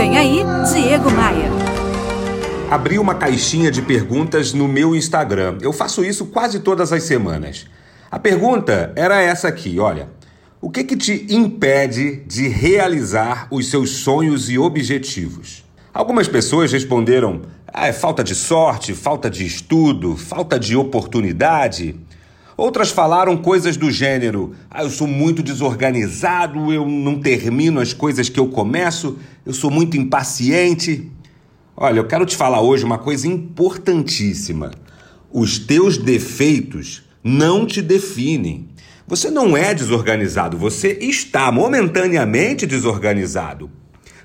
Vem aí, Diego Maia. Abri uma caixinha de perguntas no meu Instagram. Eu faço isso quase todas as semanas. A pergunta era essa aqui, olha. O que que te impede de realizar os seus sonhos e objetivos? Algumas pessoas responderam: ah, é falta de sorte, falta de estudo, falta de oportunidade. Outras falaram coisas do gênero: ah, eu sou muito desorganizado, eu não termino as coisas que eu começo, eu sou muito impaciente. Olha, eu quero te falar hoje uma coisa importantíssima. Os teus defeitos não te definem. Você não é desorganizado, você está momentaneamente desorganizado.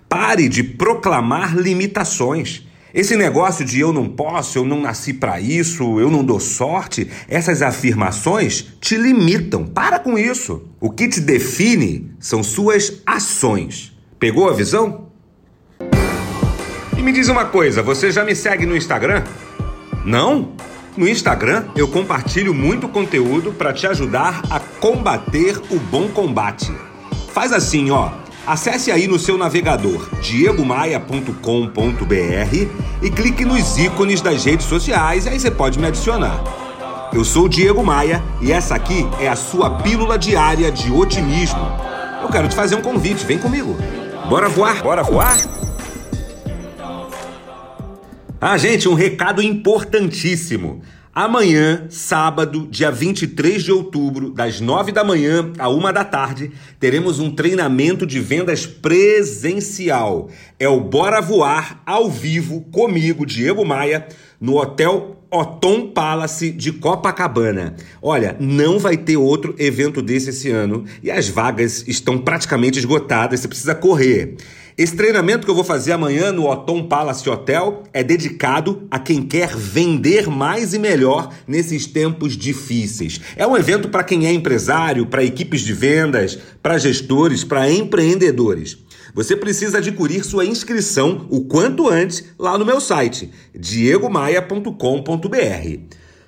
Pare de proclamar limitações. Esse negócio de eu não posso, eu não nasci para isso, eu não dou sorte, essas afirmações te limitam. Para com isso. O que te define são suas ações. Pegou a visão? E me diz uma coisa, você já me segue no Instagram? Não? No Instagram eu compartilho muito conteúdo para te ajudar a combater o bom combate. Faz assim, ó. Acesse aí no seu navegador diegomaia.com.br e clique nos ícones das redes sociais, aí você pode me adicionar. Eu sou o Diego Maia e essa aqui é a sua pílula diária de otimismo. Eu quero te fazer um convite, vem comigo. Bora voar? Bora voar? Ah, gente, um recado importantíssimo. Amanhã, sábado, dia 23 de outubro, das 9 da manhã à 1 da tarde, teremos um treinamento de vendas presencial. É o Bora Voar ao vivo comigo, Diego Maia, no Hotel Otom Palace de Copacabana. Olha, não vai ter outro evento desse esse ano e as vagas estão praticamente esgotadas, você precisa correr. Esse treinamento que eu vou fazer amanhã no Otom Palace Hotel é dedicado a quem quer vender mais e melhor nesses tempos difíceis. É um evento para quem é empresário, para equipes de vendas, para gestores, para empreendedores. Você precisa adquirir sua inscrição o quanto antes lá no meu site diegomaia.com.br.